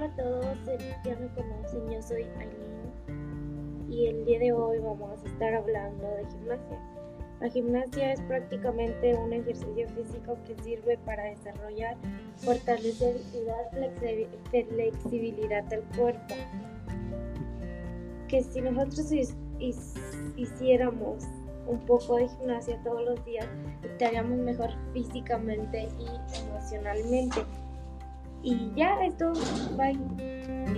ya me conocen, yo soy Aileen y el día de hoy vamos a estar hablando de gimnasia. La gimnasia es prácticamente un ejercicio físico que sirve para desarrollar, fortalecer y dar flexibilidad del cuerpo. Que si nosotros hiciéramos un poco de gimnasia todos los días, estaríamos mejor físicamente y emocionalmente. Y ya, esto, bye.